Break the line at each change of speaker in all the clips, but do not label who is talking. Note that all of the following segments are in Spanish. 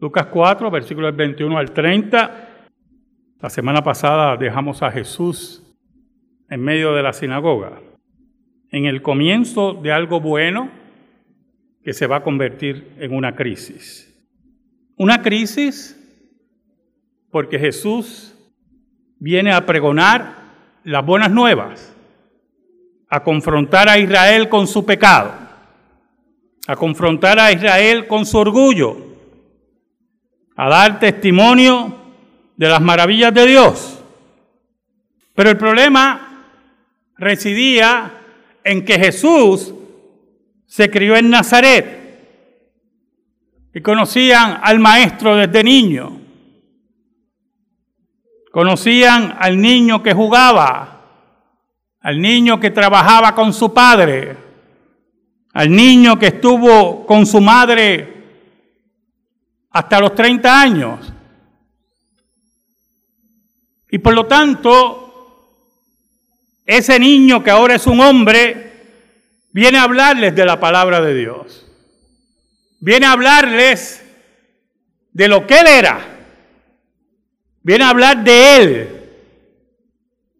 Lucas 4, versículos 21 al 30. La semana pasada dejamos a Jesús en medio de la sinagoga, en el comienzo de algo bueno que se va a convertir en una crisis. Una crisis porque Jesús viene a pregonar las buenas nuevas, a confrontar a Israel con su pecado, a confrontar a Israel con su orgullo, a dar testimonio de las maravillas de Dios. Pero el problema residía en que Jesús se crió en Nazaret y conocían al maestro desde niño. Conocían al niño que jugaba, al niño que trabajaba con su padre, al niño que estuvo con su madre hasta los 30 años. Y por lo tanto, ese niño que ahora es un hombre, viene a hablarles de la palabra de Dios. Viene a hablarles de lo que él era Viene a hablar de Él.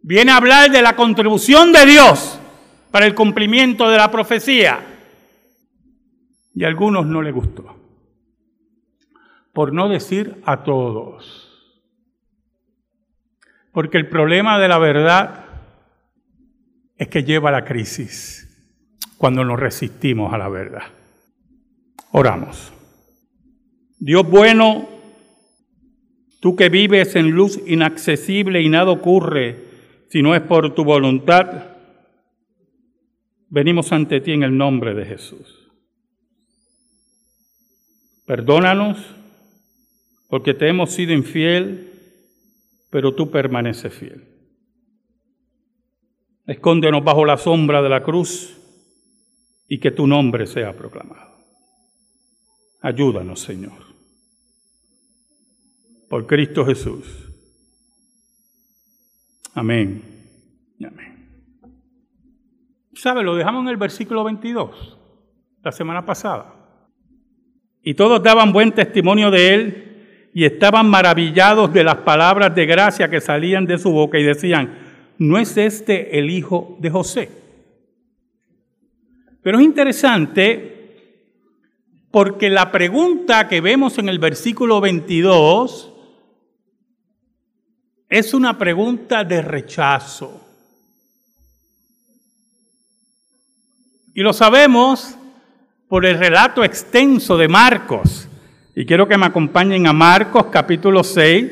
Viene a hablar de la contribución de Dios para el cumplimiento de la profecía. Y a algunos no le gustó. Por no decir a todos. Porque el problema de la verdad es que lleva la crisis cuando nos resistimos a la verdad. Oramos. Dios bueno, Tú que vives en luz inaccesible y nada ocurre si no es por tu voluntad, venimos ante ti en el nombre de Jesús. Perdónanos porque te hemos sido infiel, pero tú permaneces fiel. Escóndenos bajo la sombra de la cruz y que tu nombre sea proclamado. Ayúdanos, Señor por Cristo Jesús. Amén amén. ¿Sabe? Lo dejamos en el versículo 22, la semana pasada. Y todos daban buen testimonio de él y estaban maravillados de las palabras de gracia que salían de su boca y decían, ¿no es este el hijo de José? Pero es interesante porque la pregunta que vemos en el versículo 22 es una pregunta de rechazo. Y lo sabemos por el relato extenso de Marcos. Y quiero que me acompañen a Marcos capítulo 6.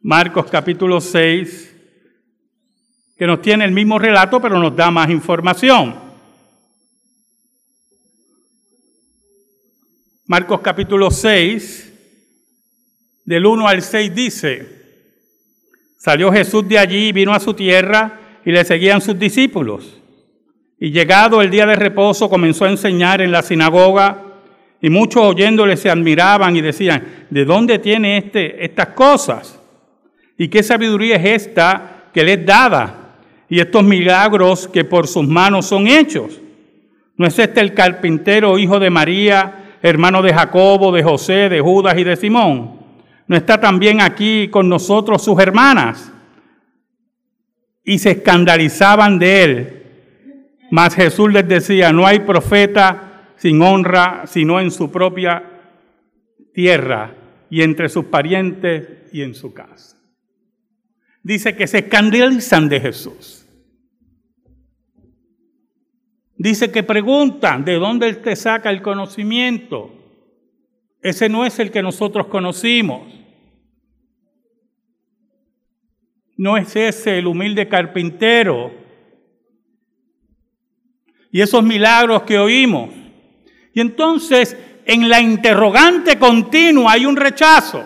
Marcos capítulo 6, que nos tiene el mismo relato, pero nos da más información. Marcos capítulo 6, del 1 al 6 dice, salió Jesús de allí y vino a su tierra y le seguían sus discípulos. Y llegado el día de reposo comenzó a enseñar en la sinagoga y muchos oyéndole se admiraban y decían, ¿de dónde tiene este, estas cosas? ¿Y qué sabiduría es esta que le es dada? Y estos milagros que por sus manos son hechos. ¿No es este el carpintero, hijo de María, hermano de Jacobo, de José, de Judas y de Simón? ¿No está también aquí con nosotros sus hermanas? Y se escandalizaban de él. Mas Jesús les decía, no hay profeta sin honra, sino en su propia tierra y entre sus parientes y en su casa. Dice que se escandalizan de Jesús. Dice que preguntan de dónde él te saca el conocimiento. Ese no es el que nosotros conocimos. no es ese el humilde carpintero. Y esos milagros que oímos. Y entonces en la interrogante continua hay un rechazo.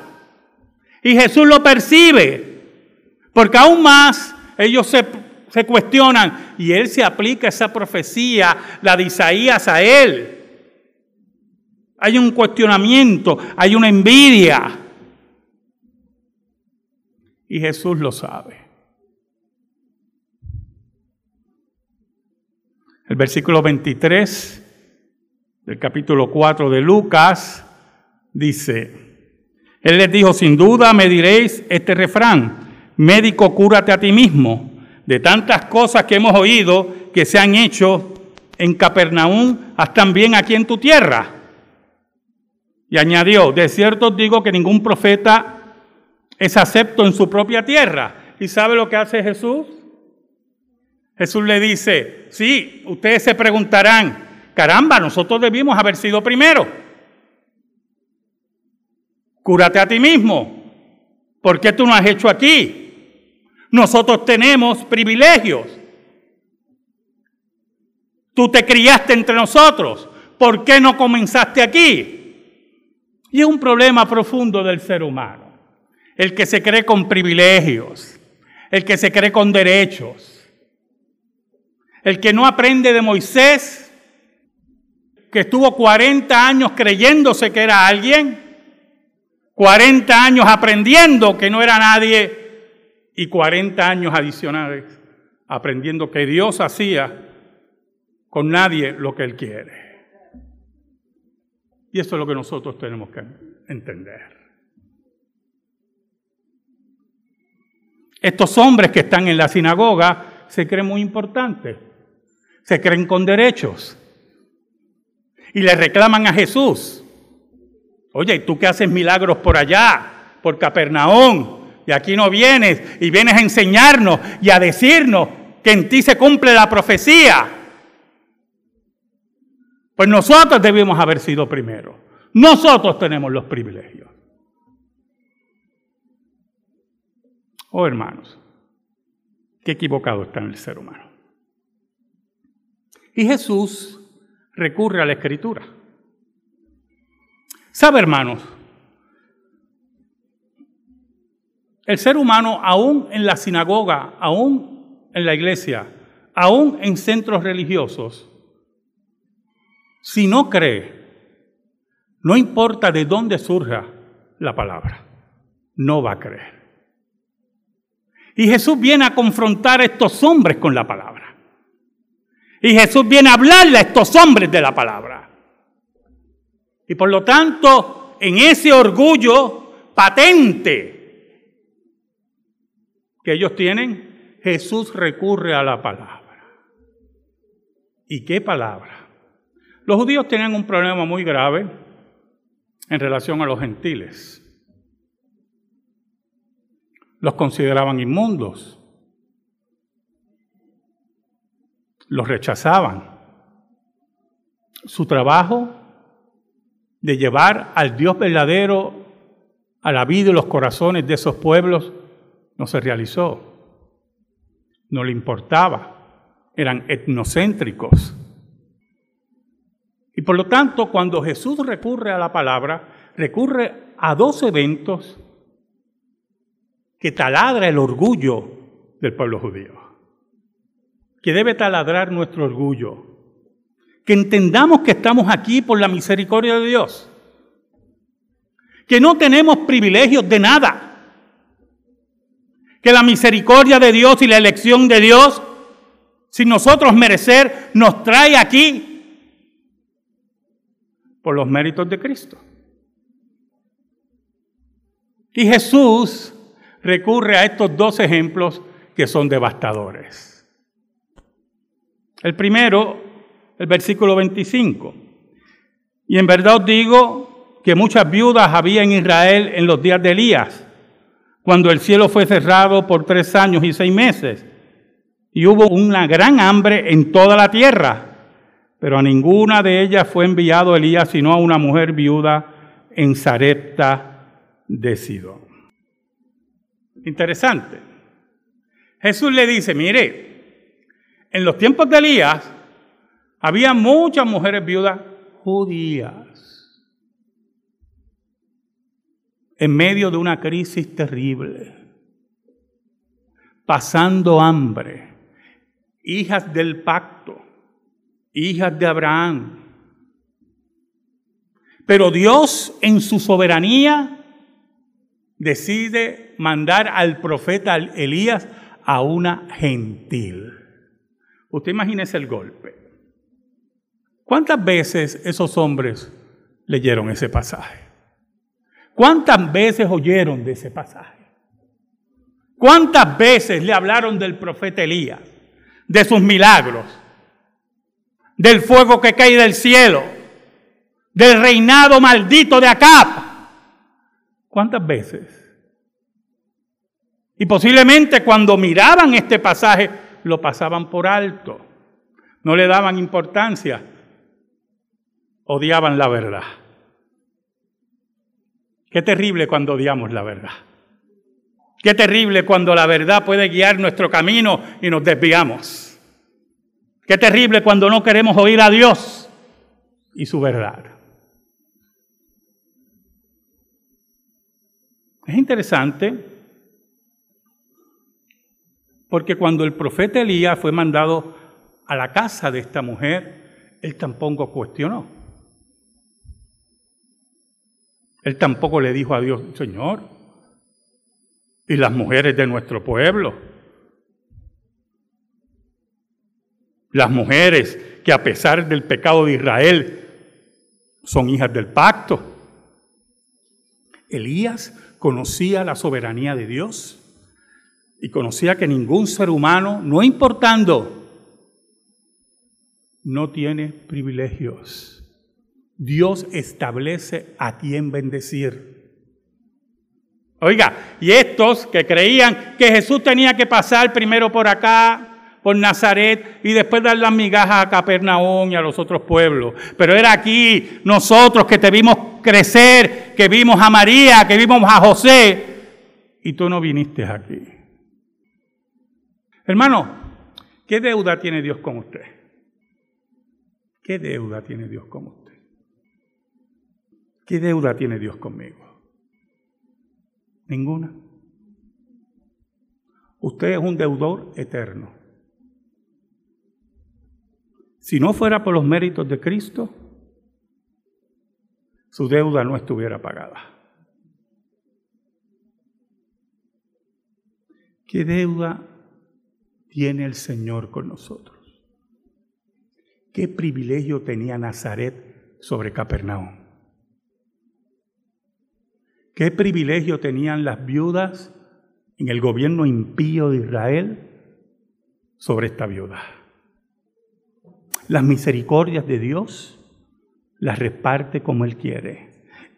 Y Jesús lo percibe. Porque aún más ellos se, se cuestionan y Él se aplica esa profecía, la de Isaías, a Él. Hay un cuestionamiento, hay una envidia. Y Jesús lo sabe. El versículo 23 del capítulo 4 de Lucas, dice, Él les dijo, sin duda me diréis este refrán, médico, cúrate a ti mismo, de tantas cosas que hemos oído que se han hecho en Capernaum, haz también aquí en tu tierra. Y añadió, de cierto os digo que ningún profeta es acepto en su propia tierra. ¿Y sabe lo que hace Jesús? Jesús le dice, sí, ustedes se preguntarán, caramba, nosotros debimos haber sido primero. Cúrate a ti mismo. ¿Por qué tú no has hecho aquí? Nosotros tenemos privilegios. Tú te criaste entre nosotros. ¿Por qué no comenzaste aquí? Y es un problema profundo del ser humano. El que se cree con privilegios, el que se cree con derechos, el que no aprende de Moisés, que estuvo 40 años creyéndose que era alguien, 40 años aprendiendo que no era nadie y 40 años adicionales aprendiendo que Dios hacía con nadie lo que Él quiere. Y eso es lo que nosotros tenemos que entender. Estos hombres que están en la sinagoga se creen muy importantes, se creen con derechos y le reclaman a Jesús. Oye, ¿tú qué haces milagros por allá, por Capernaum? Y aquí no vienes y vienes a enseñarnos y a decirnos que en ti se cumple la profecía. Pues nosotros debimos haber sido primero. Nosotros tenemos los privilegios. Oh hermanos, qué equivocado está en el ser humano. Y Jesús recurre a la escritura. ¿Sabe hermanos? El ser humano, aún en la sinagoga, aún en la iglesia, aún en centros religiosos, si no cree, no importa de dónde surja la palabra, no va a creer. Y Jesús viene a confrontar a estos hombres con la palabra. Y Jesús viene a hablarle a estos hombres de la palabra. Y por lo tanto, en ese orgullo patente que ellos tienen, Jesús recurre a la palabra. ¿Y qué palabra? Los judíos tenían un problema muy grave en relación a los gentiles. Los consideraban inmundos. Los rechazaban. Su trabajo de llevar al Dios verdadero a la vida y los corazones de esos pueblos no se realizó. No le importaba. Eran etnocéntricos. Y por lo tanto, cuando Jesús recurre a la palabra, recurre a dos eventos que taladra el orgullo del pueblo judío, que debe taladrar nuestro orgullo, que entendamos que estamos aquí por la misericordia de Dios, que no tenemos privilegios de nada, que la misericordia de Dios y la elección de Dios, sin nosotros merecer, nos trae aquí por los méritos de Cristo. Y Jesús recurre a estos dos ejemplos que son devastadores. El primero, el versículo 25. Y en verdad os digo que muchas viudas había en Israel en los días de Elías, cuando el cielo fue cerrado por tres años y seis meses, y hubo una gran hambre en toda la tierra pero a ninguna de ellas fue enviado Elías, sino a una mujer viuda en Zarepta de Sidón. Interesante. Jesús le dice, mire, en los tiempos de Elías había muchas mujeres viudas judías en medio de una crisis terrible, pasando hambre, hijas del pacto, hijas de Abraham. Pero Dios en su soberanía decide mandar al profeta Elías a una gentil. Usted imagínese el golpe. ¿Cuántas veces esos hombres leyeron ese pasaje? ¿Cuántas veces oyeron de ese pasaje? ¿Cuántas veces le hablaron del profeta Elías, de sus milagros, del fuego que cae del cielo, del reinado maldito de Acab? ¿Cuántas veces? Y posiblemente cuando miraban este pasaje lo pasaban por alto, no le daban importancia, odiaban la verdad. Qué terrible cuando odiamos la verdad. Qué terrible cuando la verdad puede guiar nuestro camino y nos desviamos. Qué terrible cuando no queremos oír a Dios y su verdad. Es interesante porque cuando el profeta Elías fue mandado a la casa de esta mujer, él tampoco cuestionó. Él tampoco le dijo a Dios, Señor, y las mujeres de nuestro pueblo, las mujeres que a pesar del pecado de Israel son hijas del pacto. Elías conocía la soberanía de Dios y conocía que ningún ser humano, no importando, no tiene privilegios. Dios establece a quién bendecir. Oiga, y estos que creían que Jesús tenía que pasar primero por acá, por Nazaret, y después dar las migajas a Capernaum y a los otros pueblos. Pero era aquí nosotros que te vimos crecer, que vimos a María, que vimos a José, y tú no viniste aquí. Hermano, ¿qué deuda tiene Dios con usted? ¿Qué deuda tiene Dios con usted? ¿Qué deuda tiene Dios conmigo? Ninguna. Usted es un deudor eterno. Si no fuera por los méritos de Cristo, su deuda no estuviera pagada. ¿Qué deuda tiene el Señor con nosotros? ¿Qué privilegio tenía Nazaret sobre Capernaum? ¿Qué privilegio tenían las viudas en el gobierno impío de Israel sobre esta viuda? Las misericordias de Dios las reparte como Él quiere.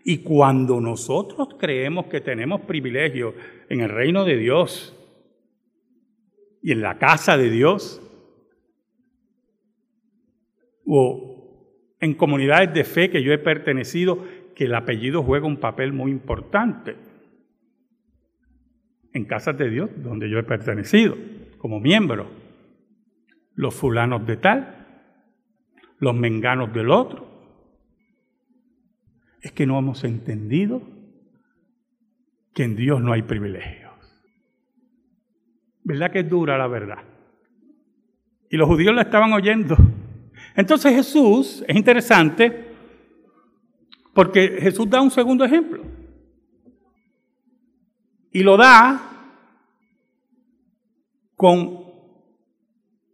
Y cuando nosotros creemos que tenemos privilegio en el reino de Dios y en la casa de Dios, o en comunidades de fe que yo he pertenecido, que el apellido juega un papel muy importante en casas de Dios donde yo he pertenecido como miembro. Los fulanos de tal, los menganos del otro. Es que no hemos entendido que en Dios no hay privilegios. ¿Verdad que es dura la verdad? Y los judíos la estaban oyendo. Entonces Jesús, es interesante, porque Jesús da un segundo ejemplo. Y lo da con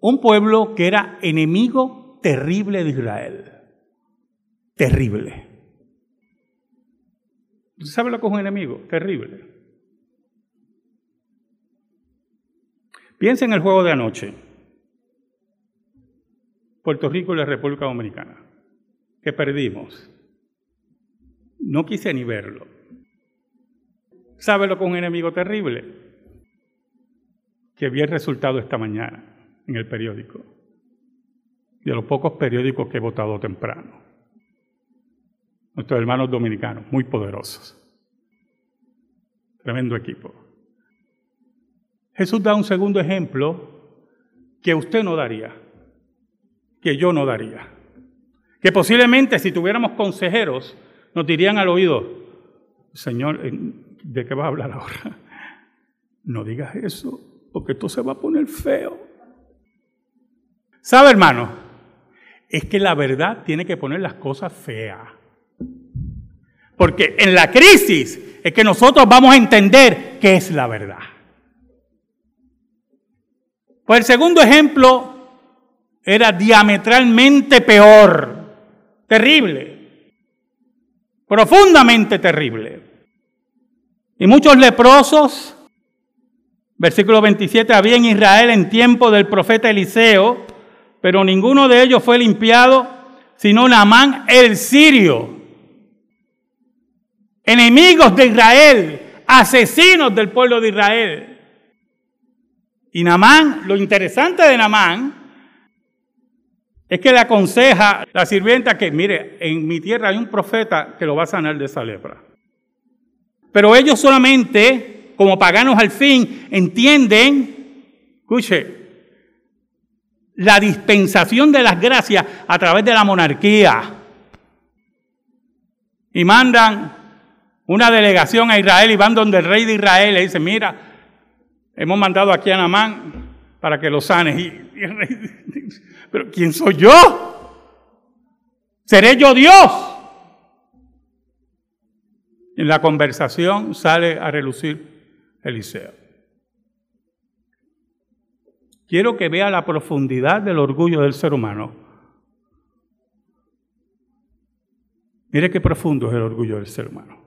un pueblo que era enemigo terrible de Israel. Terrible. ¿Usted sabe lo que es un enemigo? Terrible. Piensa en el juego de anoche. Puerto Rico y la República Dominicana, que perdimos. No quise ni verlo. ¿Sabe lo que es un enemigo terrible? Que vi el resultado esta mañana en el periódico. De los pocos periódicos que he votado temprano. Nuestros hermanos dominicanos, muy poderosos. Tremendo equipo. Jesús da un segundo ejemplo que usted no daría, que yo no daría. Que posiblemente si tuviéramos consejeros, nos dirían al oído, Señor, ¿de qué vas a hablar ahora? No digas eso, porque esto se va a poner feo. ¿Sabe, hermano? Es que la verdad tiene que poner las cosas feas. Porque en la crisis es que nosotros vamos a entender qué es la verdad. Pues el segundo ejemplo era diametralmente peor. Terrible. Profundamente terrible. Y muchos leprosos, versículo 27, había en Israel en tiempo del profeta Eliseo, pero ninguno de ellos fue limpiado, sino Naamán el sirio. Enemigos de Israel, asesinos del pueblo de Israel. Y Namán, lo interesante de Namán es que le aconseja la sirvienta que, mire, en mi tierra hay un profeta que lo va a sanar de esa lepra. Pero ellos solamente, como paganos al fin, entienden, escuche, la dispensación de las gracias a través de la monarquía. Y mandan una delegación a Israel y van donde el rey de Israel le dice, mira, hemos mandado aquí a Namán para que lo sane. Pero ¿quién soy yo? ¿Seré yo Dios? En la conversación sale a relucir Eliseo. Quiero que vea la profundidad del orgullo del ser humano. Mire qué profundo es el orgullo del ser humano.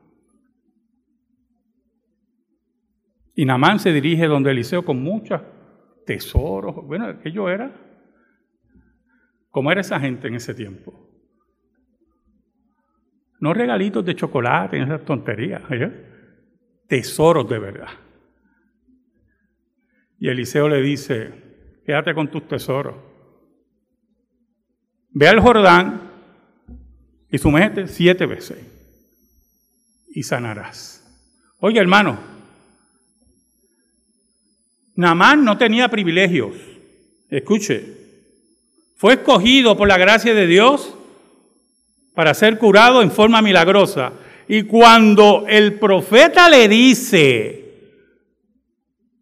Y Namán se dirige donde Eliseo con muchos tesoros. Bueno, aquello era. ¿Cómo era esa gente en ese tiempo? No regalitos de chocolate, esas tonterías. ¿eh? Tesoros de verdad. Y Eliseo le dice, quédate con tus tesoros. Ve al Jordán y sumete siete veces y sanarás. Oye, hermano, Namán no tenía privilegios. Escuche, fue escogido por la gracia de Dios para ser curado en forma milagrosa. Y cuando el profeta le dice,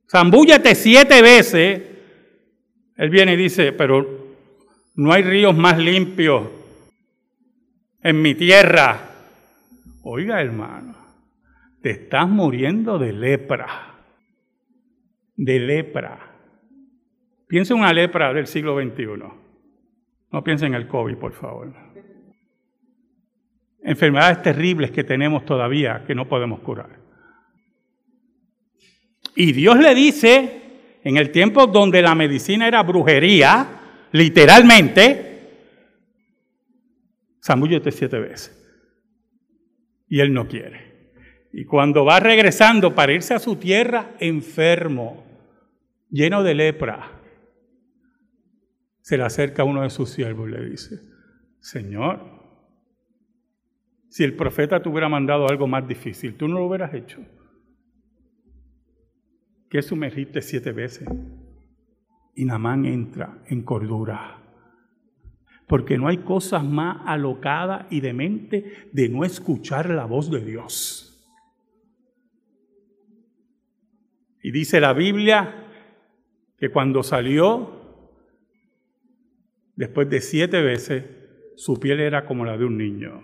zambúllate siete veces, él viene y dice, pero no hay ríos más limpios en mi tierra. Oiga hermano, te estás muriendo de lepra de lepra. Piensa en una lepra del siglo XXI. No piense en el COVID, por favor. Enfermedades terribles que tenemos todavía que no podemos curar. Y Dios le dice, en el tiempo donde la medicina era brujería, literalmente, zambúllete siete veces. Y él no quiere. Y cuando va regresando para irse a su tierra, enfermo, lleno de lepra, se le acerca uno de sus siervos y le dice, Señor, si el profeta te hubiera mandado algo más difícil, tú no lo hubieras hecho. ¿Qué sumergiste siete veces? Y Namán entra en cordura. Porque no hay cosas más alocadas y demente de no escuchar la voz de Dios. Y dice la Biblia que cuando salió, después de siete veces, su piel era como la de un niño.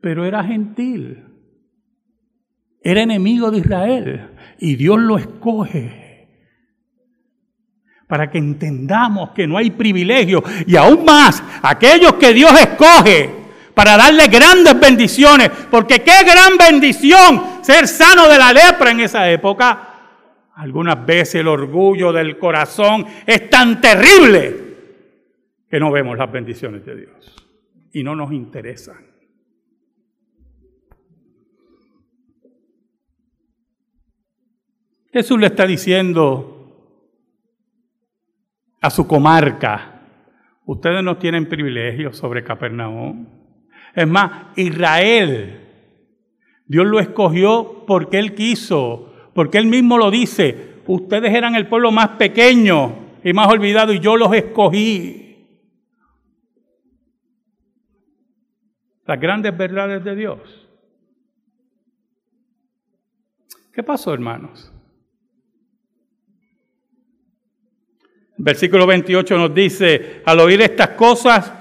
Pero era gentil. Era enemigo de Israel. Y Dios lo escoge para que entendamos que no hay privilegio. Y aún más, aquellos que Dios escoge para darle grandes bendiciones, porque qué gran bendición ser sano de la lepra en esa época. Algunas veces el orgullo del corazón es tan terrible que no vemos las bendiciones de Dios y no nos interesan. Jesús le está diciendo a su comarca, ustedes no tienen privilegio sobre Capernaum. Es más, Israel, Dios lo escogió porque Él quiso, porque Él mismo lo dice. Ustedes eran el pueblo más pequeño y más olvidado y yo los escogí. Las grandes verdades de Dios. ¿Qué pasó, hermanos? Versículo 28 nos dice, al oír estas cosas,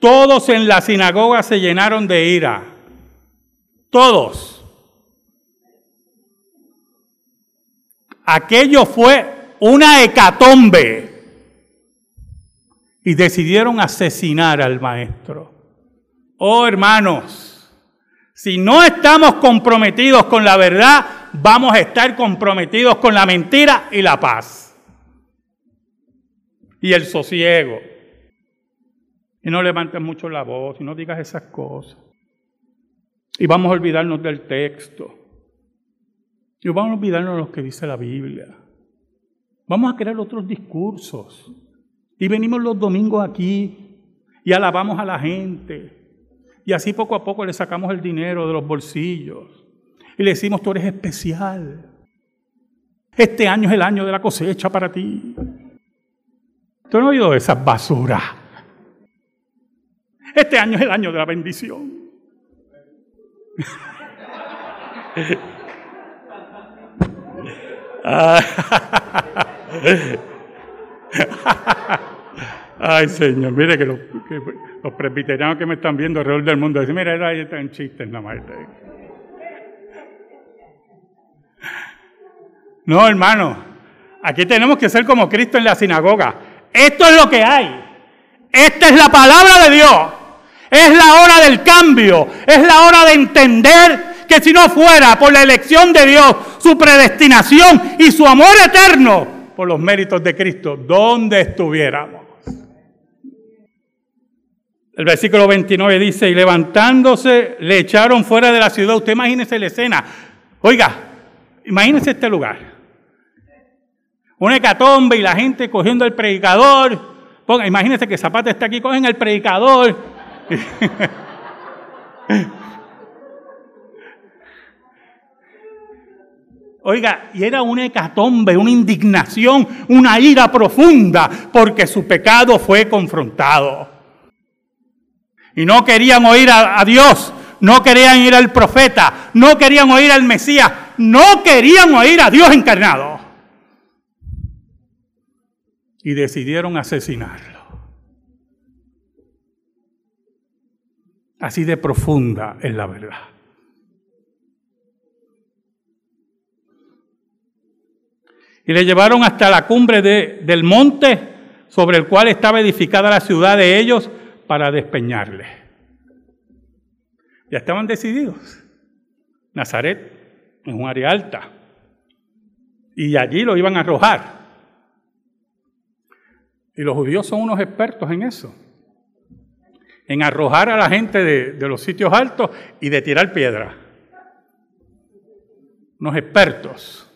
todos en la sinagoga se llenaron de ira. Todos. Aquello fue una hecatombe. y decidieron asesinar al maestro. Oh hermanos, si no estamos comprometidos con la verdad, vamos a estar comprometidos con la mentira y la paz. Y el sosiego. Y no levantes mucho la voz y no digas esas cosas. Y vamos a olvidarnos del texto. Y vamos a olvidarnos de lo que dice la Biblia. Vamos a crear otros discursos. Y venimos los domingos aquí y alabamos a la gente. Y así poco a poco le sacamos el dinero de los bolsillos. Y le decimos, tú eres especial. Este año es el año de la cosecha para ti. ¿Tú no has oído esas basuras? Este año es el año de la bendición. Ay, Señor, mire que los, presbiterianos que me están viendo alrededor del mundo dicen, mira, ahí están chistes nada más. No, hermano, aquí tenemos que ser como Cristo en la sinagoga. Esto es lo que hay. Esta es la palabra de Dios. Es la hora del cambio. Es la hora de entender que si no fuera por la elección de Dios, su predestinación y su amor eterno por los méritos de Cristo, ¿dónde estuviéramos? El versículo 29 dice, y levantándose le echaron fuera de la ciudad. Usted imagínese la escena. Oiga, imagínese este lugar. Una hecatombe y la gente cogiendo el predicador. Ponga, imagínese que Zapata está aquí, cogen el predicador. Oiga, y era una hecatombe, una indignación, una ira profunda, porque su pecado fue confrontado. Y no querían oír a, Dios, no querían ir al profeta, no querían oír al Mesías, no querían oír a Dios encarnado. Y decidieron asesinarlo. Así de profunda es la verdad. Y le llevaron hasta la cumbre del monte sobre el cual estaba edificada la ciudad de ellos para despeñarle. Ya estaban decididos. Nazaret es un área alta. Y allí lo iban a arrojar. Y los judíos son unos expertos en eso en arrojar a la gente de, los sitios altos y de tirar piedra. Unos expertos.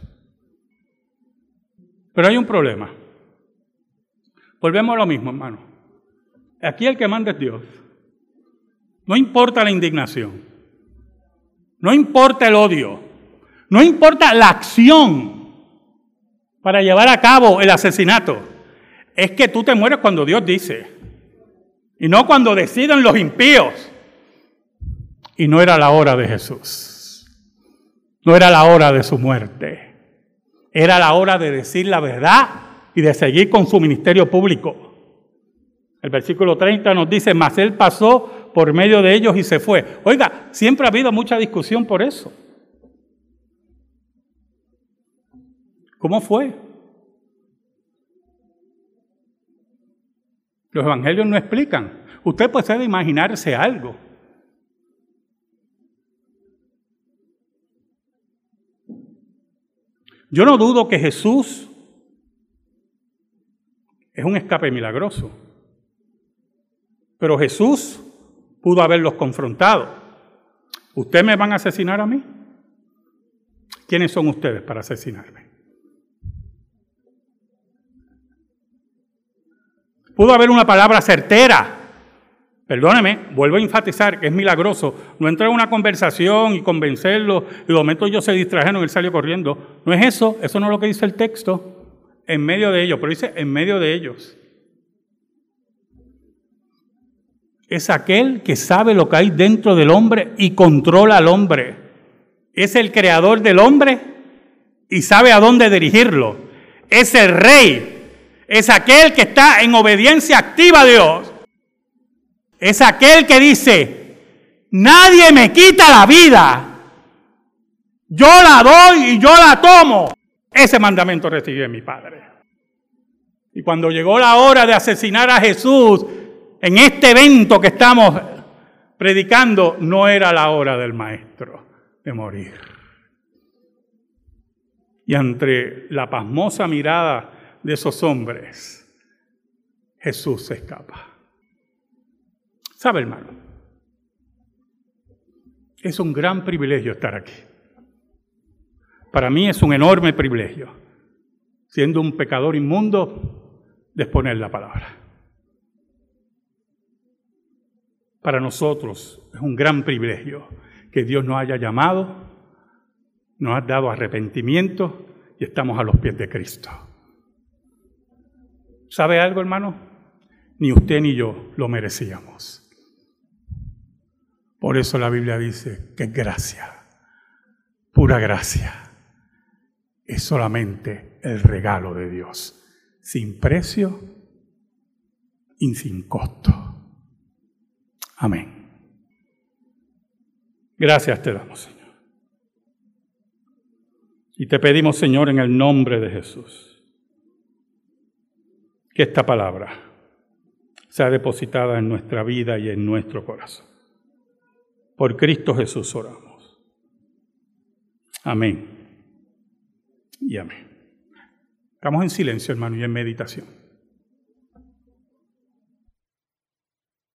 Pero hay un problema. Volvemos a lo mismo, hermano. Aquí el que manda es Dios. No importa la indignación. No importa el odio. No importa la acción para llevar a cabo el asesinato. Es que tú te mueres cuando Dios dice. Y no cuando deciden los impíos. Y no era la hora de Jesús. No era la hora de su muerte. Era la hora de decir la verdad y de seguir con su ministerio público. El versículo 30 nos dice, mas él pasó por medio de ellos y se fue. Oiga, siempre ha habido mucha discusión por eso. ¿Cómo fue? Los evangelios no explican. Usted puede imaginarse algo. Yo no dudo que Jesús es un escape milagroso. Pero Jesús pudo haberlos confrontado. ¿Ustedes me van a asesinar a mí? ¿Quiénes son ustedes para asesinarme? Pudo haber una palabra certera. Perdóneme, vuelvo a enfatizar que es milagroso. No entrar en una conversación y convencerlo y de momento ellos se distrajeron y él salió corriendo. No es eso, eso no es lo que dice el texto. En medio de ellos, pero dice en medio de ellos. Es aquel que sabe lo que hay dentro del hombre y controla al hombre. Es el creador del hombre y sabe a dónde dirigirlo. Es el rey es aquel que está en obediencia activa a Dios. Es aquel que dice, nadie me quita la vida. Yo la doy y yo la tomo. Ese mandamiento recibí de mi Padre. Y cuando llegó la hora de asesinar a Jesús, en este evento que estamos predicando, no era la hora del maestro de morir. Y entre la pasmosa mirada de esos hombres, Jesús se escapa. ¿Sabe, hermano? Es un gran privilegio estar aquí. Para mí es un enorme privilegio, siendo un pecador inmundo, de exponer la palabra. Para nosotros es un gran privilegio que Dios nos haya llamado, nos ha dado arrepentimiento y estamos a los pies de Cristo. ¿Sabe algo, hermano? Ni usted ni yo lo merecíamos. Por eso la Biblia dice que gracia, pura gracia. Es solamente el regalo de Dios, sin precio y sin costo. Amén. Gracias te damos, Señor. Y te pedimos, Señor, en el nombre de Jesús, que esta palabra sea depositada en nuestra vida y en nuestro corazón. Por Cristo Jesús oramos. Amén. Y amén. Estamos en silencio, hermano, y en meditación.